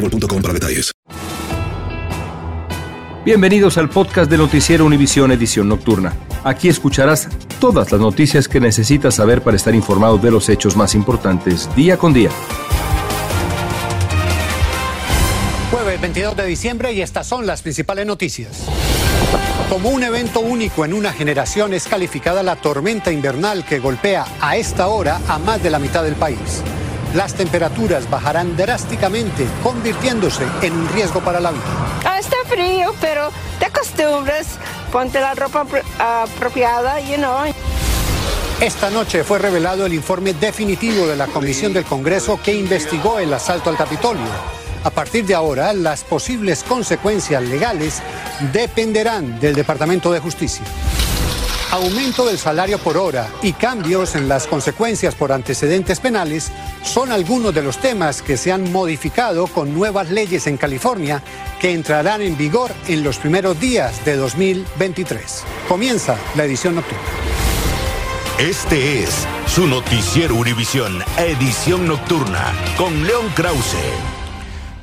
boostmobile.com para detalles. Bienvenidos al podcast de Noticiero Univisión Edición Nocturna. Aquí escucharás todas las noticias que necesitas saber para estar informado de los hechos más importantes día con día. Jueves 22 de diciembre y estas son las principales noticias. Como un evento único en una generación es calificada la tormenta invernal que golpea a esta hora a más de la mitad del país las temperaturas bajarán drásticamente, convirtiéndose en un riesgo para la vida. Ah, está frío, pero te acostumbras, ponte la ropa apropiada, you know. Esta noche fue revelado el informe definitivo de la Comisión del Congreso que investigó el asalto al Capitolio. A partir de ahora, las posibles consecuencias legales dependerán del Departamento de Justicia. Aumento del salario por hora y cambios en las consecuencias por antecedentes penales son algunos de los temas que se han modificado con nuevas leyes en California que entrarán en vigor en los primeros días de 2023. Comienza la edición nocturna. Este es su noticiero Univisión, edición nocturna, con León Krause.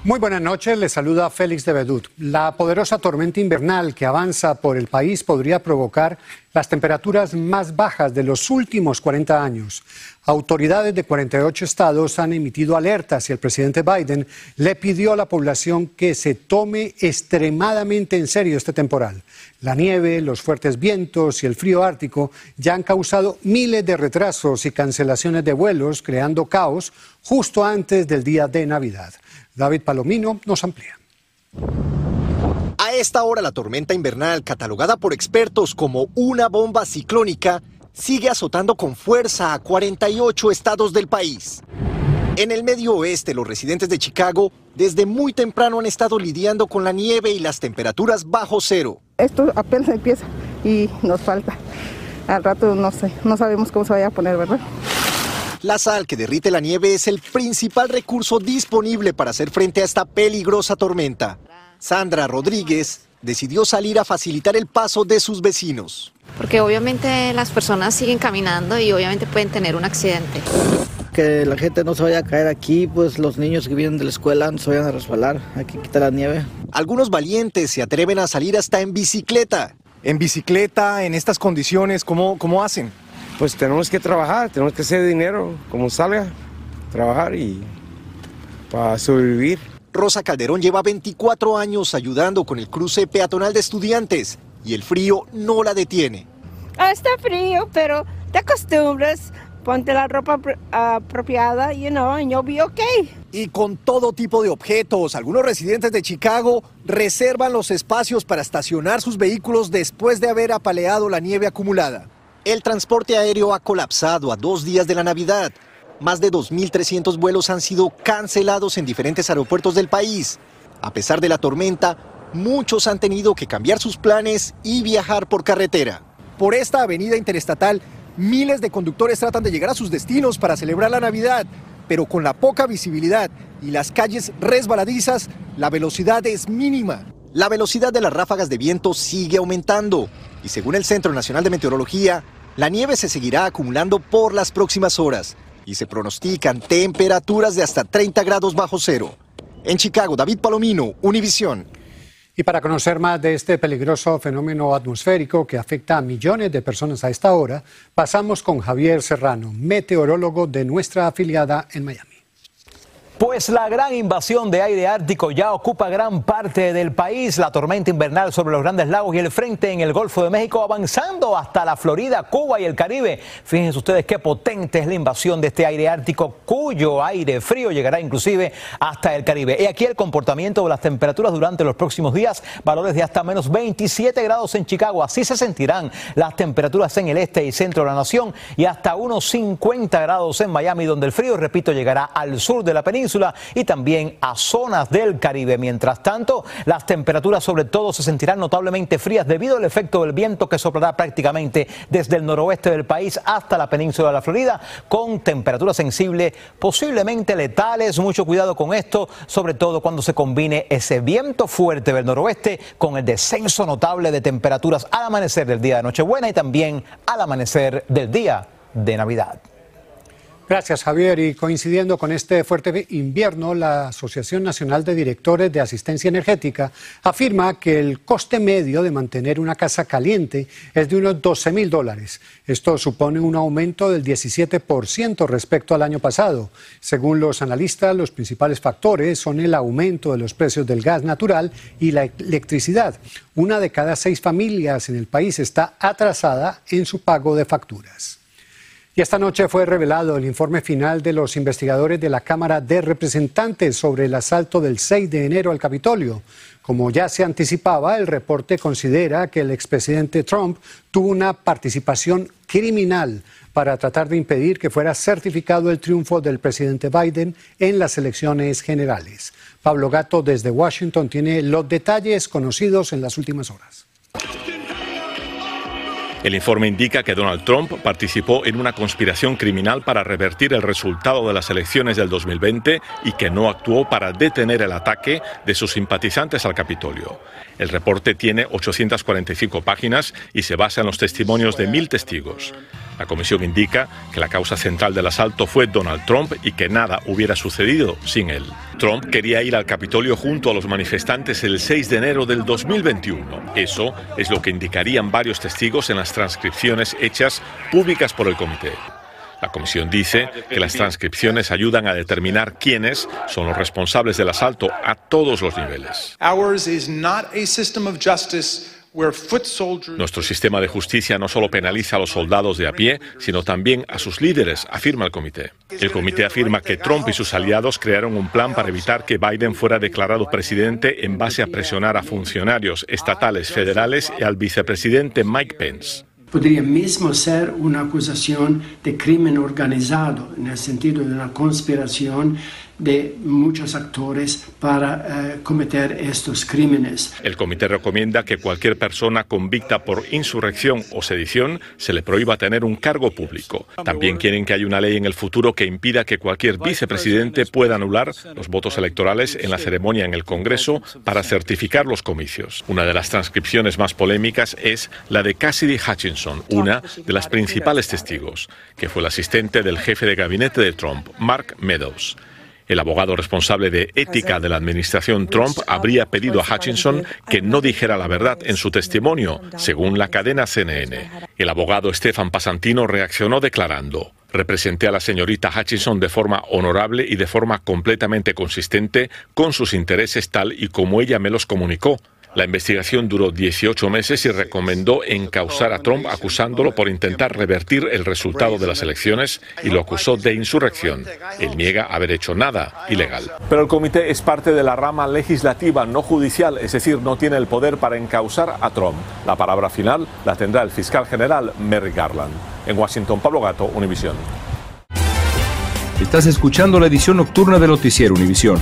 Muy buenas noches, les saluda Félix de Bedut. La poderosa tormenta invernal que avanza por el país podría provocar las temperaturas más bajas de los últimos 40 años. Autoridades de 48 estados han emitido alertas y el presidente Biden le pidió a la población que se tome extremadamente en serio este temporal. La nieve, los fuertes vientos y el frío ártico ya han causado miles de retrasos y cancelaciones de vuelos, creando caos justo antes del día de Navidad. David Palomino nos amplía. A esta hora la tormenta invernal, catalogada por expertos como una bomba ciclónica, sigue azotando con fuerza a 48 estados del país. En el medio oeste, los residentes de Chicago desde muy temprano han estado lidiando con la nieve y las temperaturas bajo cero. Esto apenas empieza y nos falta. Al rato no sé, no sabemos cómo se vaya a poner, ¿verdad? La sal que derrite la nieve es el principal recurso disponible para hacer frente a esta peligrosa tormenta. Sandra Rodríguez decidió salir a facilitar el paso de sus vecinos. Porque obviamente las personas siguen caminando y obviamente pueden tener un accidente. Que la gente no se vaya a caer aquí, pues los niños que vienen de la escuela no se vayan a resbalar, hay que quitar la nieve. Algunos valientes se atreven a salir hasta en bicicleta. En bicicleta, en estas condiciones, ¿cómo, cómo hacen? Pues tenemos que trabajar, tenemos que hacer dinero como salga, trabajar y para sobrevivir. Rosa Calderón lleva 24 años ayudando con el cruce peatonal de estudiantes y el frío no la detiene. Ah, está frío, pero te acostumbras. Ponte la ropa apropiada, you know, and you'll be okay. Y con todo tipo de objetos, algunos residentes de Chicago reservan los espacios para estacionar sus vehículos después de haber apaleado la nieve acumulada. El transporte aéreo ha colapsado a dos días de la Navidad. Más de 2.300 vuelos han sido cancelados en diferentes aeropuertos del país. A pesar de la tormenta, muchos han tenido que cambiar sus planes y viajar por carretera. Por esta avenida interestatal, miles de conductores tratan de llegar a sus destinos para celebrar la Navidad, pero con la poca visibilidad y las calles resbaladizas, la velocidad es mínima. La velocidad de las ráfagas de viento sigue aumentando y según el Centro Nacional de Meteorología, la nieve se seguirá acumulando por las próximas horas y se pronostican temperaturas de hasta 30 grados bajo cero. En Chicago, David Palomino, Univisión. Y para conocer más de este peligroso fenómeno atmosférico que afecta a millones de personas a esta hora, pasamos con Javier Serrano, meteorólogo de nuestra afiliada en Miami. Pues la gran invasión de aire ártico ya ocupa gran parte del país. La tormenta invernal sobre los grandes lagos y el frente en el Golfo de México avanzando hasta la Florida, Cuba y el Caribe. Fíjense ustedes qué potente es la invasión de este aire ártico cuyo aire frío llegará inclusive hasta el Caribe. Y aquí el comportamiento de las temperaturas durante los próximos días, valores de hasta menos 27 grados en Chicago. Así se sentirán las temperaturas en el este y centro de la nación y hasta unos 50 grados en Miami, donde el frío, repito, llegará al sur de la península y también a zonas del Caribe. Mientras tanto, las temperaturas sobre todo se sentirán notablemente frías debido al efecto del viento que soplará prácticamente desde el noroeste del país hasta la península de la Florida, con temperaturas sensibles posiblemente letales. Mucho cuidado con esto, sobre todo cuando se combine ese viento fuerte del noroeste con el descenso notable de temperaturas al amanecer del día de Nochebuena y también al amanecer del día de Navidad. Gracias, Javier. Y coincidiendo con este fuerte invierno, la Asociación Nacional de Directores de Asistencia Energética afirma que el coste medio de mantener una casa caliente es de unos 12 mil dólares. Esto supone un aumento del 17% respecto al año pasado. Según los analistas, los principales factores son el aumento de los precios del gas natural y la electricidad. Una de cada seis familias en el país está atrasada en su pago de facturas. Y esta noche fue revelado el informe final de los investigadores de la Cámara de Representantes sobre el asalto del 6 de enero al Capitolio. Como ya se anticipaba, el reporte considera que el expresidente Trump tuvo una participación criminal para tratar de impedir que fuera certificado el triunfo del presidente Biden en las elecciones generales. Pablo Gato desde Washington tiene los detalles conocidos en las últimas horas. El informe indica que Donald Trump participó en una conspiración criminal para revertir el resultado de las elecciones del 2020 y que no actuó para detener el ataque de sus simpatizantes al Capitolio. El reporte tiene 845 páginas y se basa en los testimonios de mil testigos. La comisión indica que la causa central del asalto fue Donald Trump y que nada hubiera sucedido sin él. Trump quería ir al Capitolio junto a los manifestantes el 6 de enero del 2021. Eso es lo que indicarían varios testigos en las transcripciones hechas públicas por el comité. La comisión dice que las transcripciones ayudan a determinar quiénes son los responsables del asalto a todos los niveles. Nuestro sistema de justicia no solo penaliza a los soldados de a pie, sino también a sus líderes, afirma el comité. El comité afirma que Trump y sus aliados crearon un plan para evitar que Biden fuera declarado presidente en base a presionar a funcionarios estatales, federales y al vicepresidente Mike Pence podría mismo ser una acusación de crimen organizado, en el sentido de una conspiración de muchos actores para eh, cometer estos crímenes. El comité recomienda que cualquier persona convicta por insurrección o sedición se le prohíba tener un cargo público. También quieren que haya una ley en el futuro que impida que cualquier vicepresidente pueda anular los votos electorales en la ceremonia en el Congreso para certificar los comicios. Una de las transcripciones más polémicas es la de Cassidy Hutchinson, una de las principales testigos, que fue el asistente del jefe de gabinete de Trump, Mark Meadows. El abogado responsable de ética de la administración Trump habría pedido a Hutchinson que no dijera la verdad en su testimonio, según la cadena CNN. El abogado Stefan Pasantino reaccionó declarando, Representé a la señorita Hutchinson de forma honorable y de forma completamente consistente con sus intereses tal y como ella me los comunicó. La investigación duró 18 meses y recomendó encausar a Trump acusándolo por intentar revertir el resultado de las elecciones y lo acusó de insurrección. Él niega haber hecho nada ilegal. Pero el comité es parte de la rama legislativa, no judicial, es decir, no tiene el poder para encausar a Trump. La palabra final la tendrá el fiscal general Merrick Garland. En Washington, Pablo Gato, Univisión. Estás escuchando la edición nocturna de Noticiero Univisión.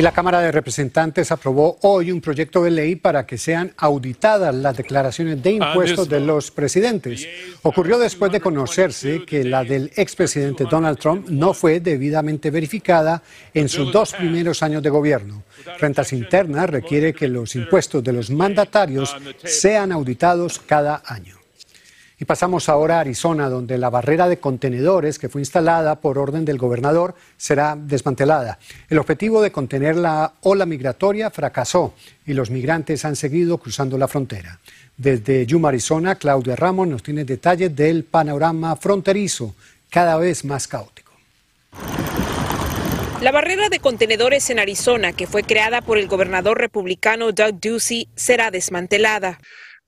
Y la Cámara de Representantes aprobó hoy un proyecto de ley para que sean auditadas las declaraciones de impuestos de los presidentes. Ocurrió después de conocerse que la del expresidente Donald Trump no fue debidamente verificada en sus dos primeros años de gobierno. Rentas Internas requiere que los impuestos de los mandatarios sean auditados cada año. Y pasamos ahora a Arizona, donde la barrera de contenedores que fue instalada por orden del gobernador será desmantelada. El objetivo de contener la ola migratoria fracasó y los migrantes han seguido cruzando la frontera. Desde Yuma, Arizona, Claudia Ramos nos tiene detalles del panorama fronterizo, cada vez más caótico. La barrera de contenedores en Arizona, que fue creada por el gobernador republicano Doug Ducey, será desmantelada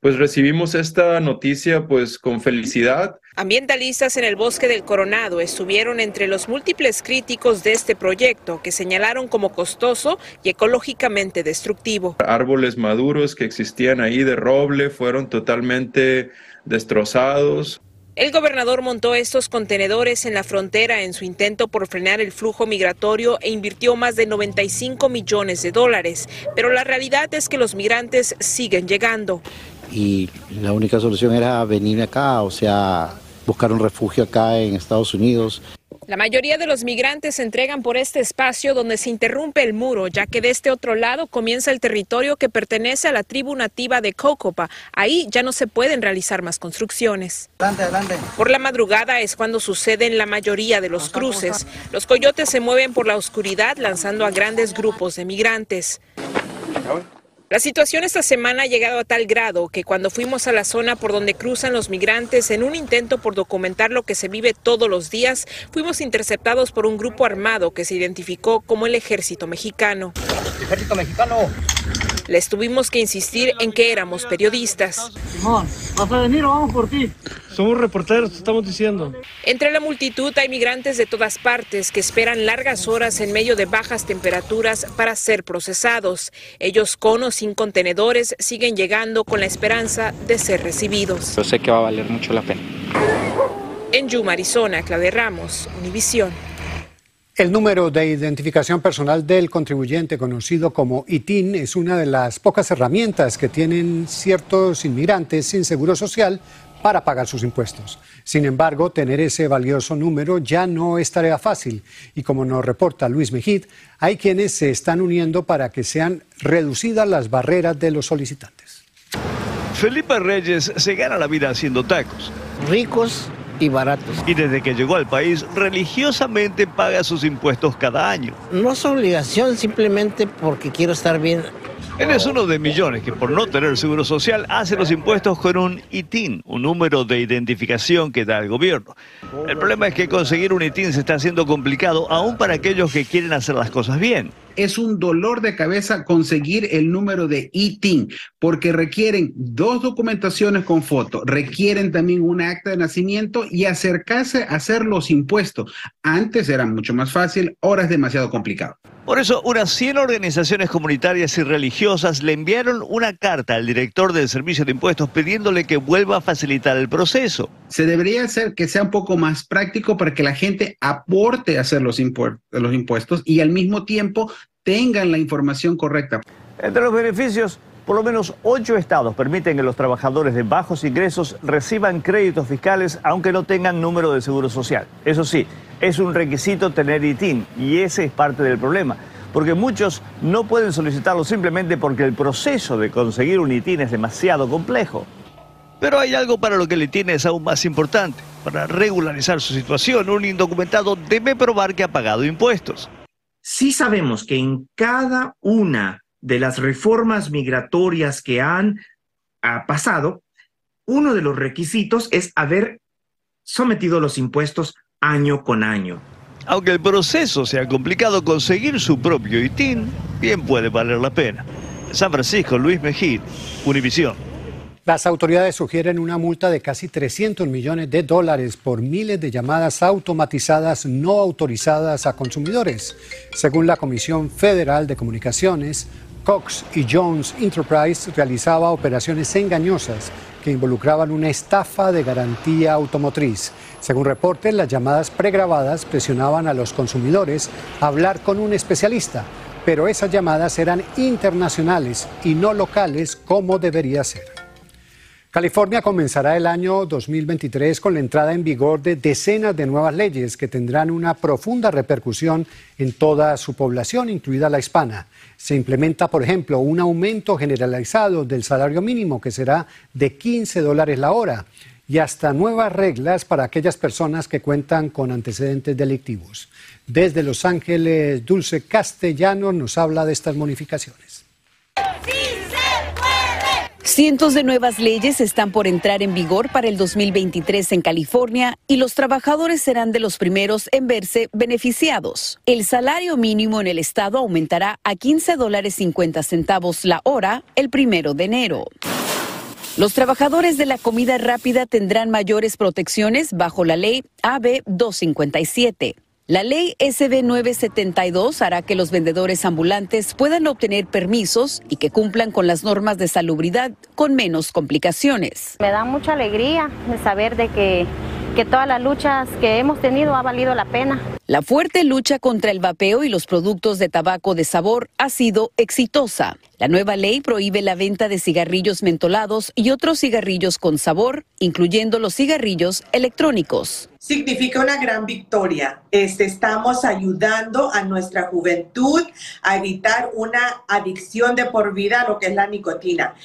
pues recibimos esta noticia pues con felicidad. Ambientalistas en el bosque del Coronado estuvieron entre los múltiples críticos de este proyecto que señalaron como costoso y ecológicamente destructivo. Árboles maduros que existían ahí de roble fueron totalmente destrozados. El gobernador montó estos contenedores en la frontera en su intento por frenar el flujo migratorio e invirtió más de 95 millones de dólares, pero la realidad es que los migrantes siguen llegando y la única solución era venir acá, o sea, buscar un refugio acá en Estados Unidos. La mayoría de los migrantes se entregan por este espacio donde se interrumpe el muro, ya que de este otro lado comienza el territorio que pertenece a la tribu nativa de Cocopa. Ahí ya no se pueden realizar más construcciones. Adelante, adelante. Por la madrugada es cuando suceden la mayoría de los cruces. Los coyotes se mueven por la oscuridad lanzando a grandes grupos de migrantes. La situación esta semana ha llegado a tal grado que cuando fuimos a la zona por donde cruzan los migrantes en un intento por documentar lo que se vive todos los días, fuimos interceptados por un grupo armado que se identificó como el ejército mexicano. Ejército mexicano. Les tuvimos que insistir en que éramos periodistas. Simón, ¿vas a venir o vamos por ti? Somos reporteros, te estamos diciendo. Entre la multitud hay migrantes de todas partes que esperan largas horas en medio de bajas temperaturas para ser procesados. Ellos con o sin contenedores siguen llegando con la esperanza de ser recibidos. Yo sé que va a valer mucho la pena. En Yuma, Arizona, Claudia Ramos, Univisión. El número de identificación personal del contribuyente, conocido como ITIN, es una de las pocas herramientas que tienen ciertos inmigrantes sin seguro social para pagar sus impuestos. Sin embargo, tener ese valioso número ya no es tarea fácil y como nos reporta Luis Mejid, hay quienes se están uniendo para que sean reducidas las barreras de los solicitantes. Felipe Reyes se gana la vida haciendo tacos. Ricos y baratos. Y desde que llegó al país, religiosamente paga sus impuestos cada año. No es obligación, simplemente porque quiero estar bien él es uno de millones que por no tener seguro social hace los impuestos con un ITIN, un número de identificación que da el gobierno. El problema es que conseguir un ITIN se está haciendo complicado aún para aquellos que quieren hacer las cosas bien es un dolor de cabeza conseguir el número de ITIN, porque requieren dos documentaciones con foto, requieren también un acta de nacimiento y acercarse a hacer los impuestos. Antes era mucho más fácil, ahora es demasiado complicado. Por eso, unas 100 organizaciones comunitarias y religiosas le enviaron una carta al director del Servicio de Impuestos pidiéndole que vuelva a facilitar el proceso. Se debería hacer que sea un poco más práctico para que la gente aporte a hacer los, los impuestos y al mismo tiempo tengan la información correcta. Entre los beneficios Por lo menos ocho estados permiten que los trabajadores de bajos ingresos reciban créditos fiscales aunque no tengan número de seguro social. Eso sí, es un requisito tener ITIN y ese es parte del problema, porque muchos no pueden solicitarlo simplemente porque el proceso de conseguir un ITIN es demasiado complejo. Pero hay algo para lo que el ITIN es aún más importante. Para regularizar su situación, un indocumentado debe probar que ha pagado impuestos. Sí sabemos que en cada una de las reformas migratorias que han ha pasado, uno de los requisitos es haber sometido los impuestos año con año. Aunque el proceso sea complicado, conseguir su propio ITIN bien puede valer la pena. San Francisco, Luis Mejid, Univisión. Las autoridades sugieren una multa de casi 300 millones de dólares por miles de llamadas automatizadas no autorizadas a consumidores. Según la Comisión Federal de Comunicaciones, Cox y Jones Enterprise realizaba operaciones engañosas que involucraban una estafa de garantía automotriz. Según reportes, las llamadas pregrabadas presionaban a los consumidores a hablar con un especialista, pero esas llamadas eran internacionales y no locales como debería ser. California comenzará el año 2023 con la entrada en vigor de decenas de nuevas leyes que tendrán una profunda repercusión en toda su población, incluida la hispana. Se implementa, por ejemplo, un aumento generalizado del salario mínimo que será de 15 dólares la hora y hasta nuevas reglas para aquellas personas que cuentan con antecedentes delictivos. Desde Los Ángeles, Dulce Castellano nos habla de estas modificaciones. Cientos de nuevas leyes están por entrar en vigor para el 2023 en California y los trabajadores serán de los primeros en verse beneficiados. El salario mínimo en el estado aumentará a 15 dólares 50 centavos la hora el primero de enero. Los trabajadores de la comida rápida tendrán mayores protecciones bajo la ley AB 257. La ley SB 972 hará que los vendedores ambulantes puedan obtener permisos y que cumplan con las normas de salubridad con menos complicaciones. Me da mucha alegría de saber de que, que todas las luchas que hemos tenido ha valido la pena. La fuerte lucha contra el vapeo y los productos de tabaco de sabor ha sido exitosa. La nueva ley prohíbe la venta de cigarrillos mentolados y otros cigarrillos con sabor, incluyendo los cigarrillos electrónicos. Significa una gran victoria. Este, estamos ayudando a nuestra juventud a evitar una adicción de por vida a lo que es la nicotina.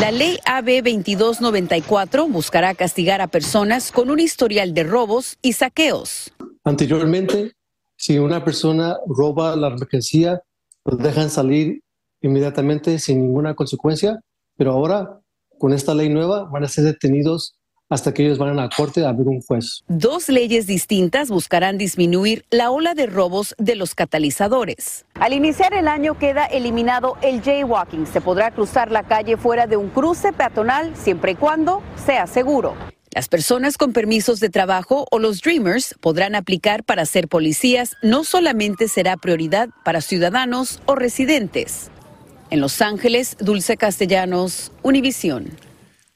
La ley AB 2294 buscará castigar a personas con un historial de robos y saqueos. Anteriormente, si una persona roba la mercancía, los dejan salir inmediatamente sin ninguna consecuencia, pero ahora con esta ley nueva van a ser detenidos hasta que ellos vayan a la corte a ver un juez. Dos leyes distintas buscarán disminuir la ola de robos de los catalizadores. Al iniciar el año queda eliminado el jaywalking. Se podrá cruzar la calle fuera de un cruce peatonal siempre y cuando sea seguro. Las personas con permisos de trabajo o los Dreamers podrán aplicar para ser policías. No solamente será prioridad para ciudadanos o residentes. En Los Ángeles, Dulce Castellanos, Univisión.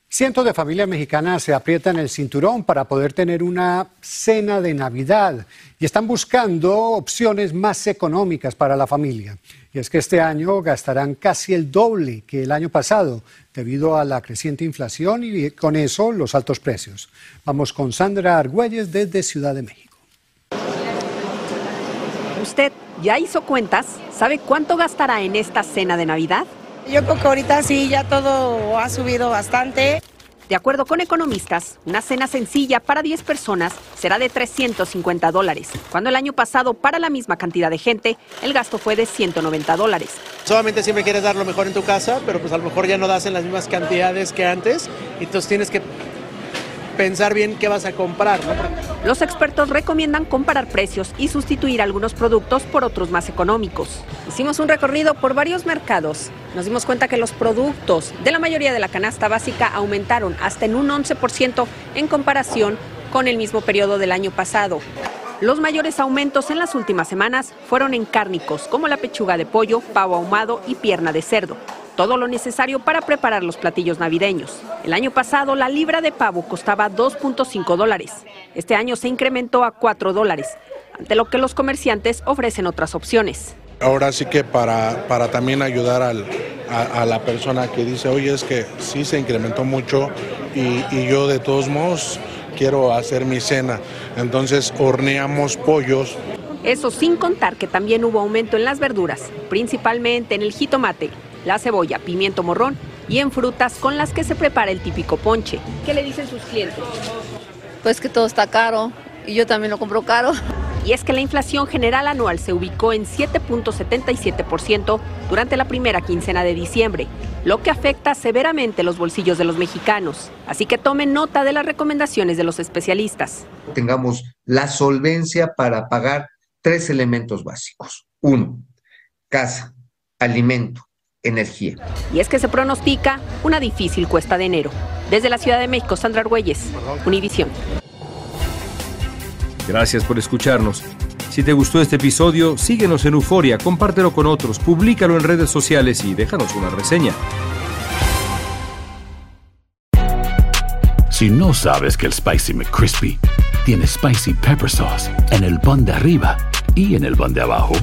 Cientos de familias mexicanas se aprietan el cinturón para poder tener una cena de Navidad y están buscando opciones más económicas para la familia. Y es que este año gastarán casi el doble que el año pasado debido a la creciente inflación y con eso los altos precios. Vamos con Sandra Argüelles desde Ciudad de México. ¿Usted ya hizo cuentas? ¿Sabe cuánto gastará en esta cena de Navidad? Yo creo que ahorita sí, ya todo ha subido bastante. De acuerdo con economistas, una cena sencilla para 10 personas será de 350 dólares, cuando el año pasado para la misma cantidad de gente el gasto fue de 190 dólares. Solamente siempre quieres dar lo mejor en tu casa, pero pues a lo mejor ya no das en las mismas cantidades que antes, y entonces tienes que pensar bien qué vas a comprar. Los expertos recomiendan comparar precios y sustituir algunos productos por otros más económicos. Hicimos un recorrido por varios mercados. Nos dimos cuenta que los productos de la mayoría de la canasta básica aumentaron hasta en un 11% en comparación con el mismo periodo del año pasado. Los mayores aumentos en las últimas semanas fueron en cárnicos, como la pechuga de pollo, pavo ahumado y pierna de cerdo todo lo necesario para preparar los platillos navideños. El año pasado la libra de pavo costaba 2.5 dólares. Este año se incrementó a 4 dólares, ante lo que los comerciantes ofrecen otras opciones. Ahora sí que para, para también ayudar al, a, la persona que dice, oye, es que sí se incrementó mucho y, y yo de todos modos quiero hacer mi cena. Entonces horneamos pollos. Eso sin contar que también hubo aumento en las verduras, principalmente en el jitomate, la cebolla, pimiento morrón y en frutas con las que se prepara el típico ponche. ¿Qué le dicen sus clientes? Pues que todo está caro y yo también lo compro caro. Y es que la inflación general anual se ubicó en 7.77% durante la primera quincena de diciembre, lo que afecta severamente los bolsillos de los mexicanos. Así que tomen nota de las recomendaciones de los especialistas. Tengamos la solvencia para pagar tres elementos básicos. Uno, casa, alimento, energía. Y es que se pronostica una difícil cuesta de enero. Desde la Ciudad de México, Sandra Argüelles, Univisión. Gracias por escucharnos. Si te gustó este episodio, síguenos en Euforia, compártelo con otros, públicalo en redes sociales y déjanos una reseña. Si no sabes que el Spicy McCrispy tiene Spicy Pepper Sauce en el pan de arriba y en el pan de abajo,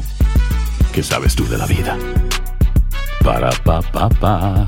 ¿qué sabes tú de la vida? Para,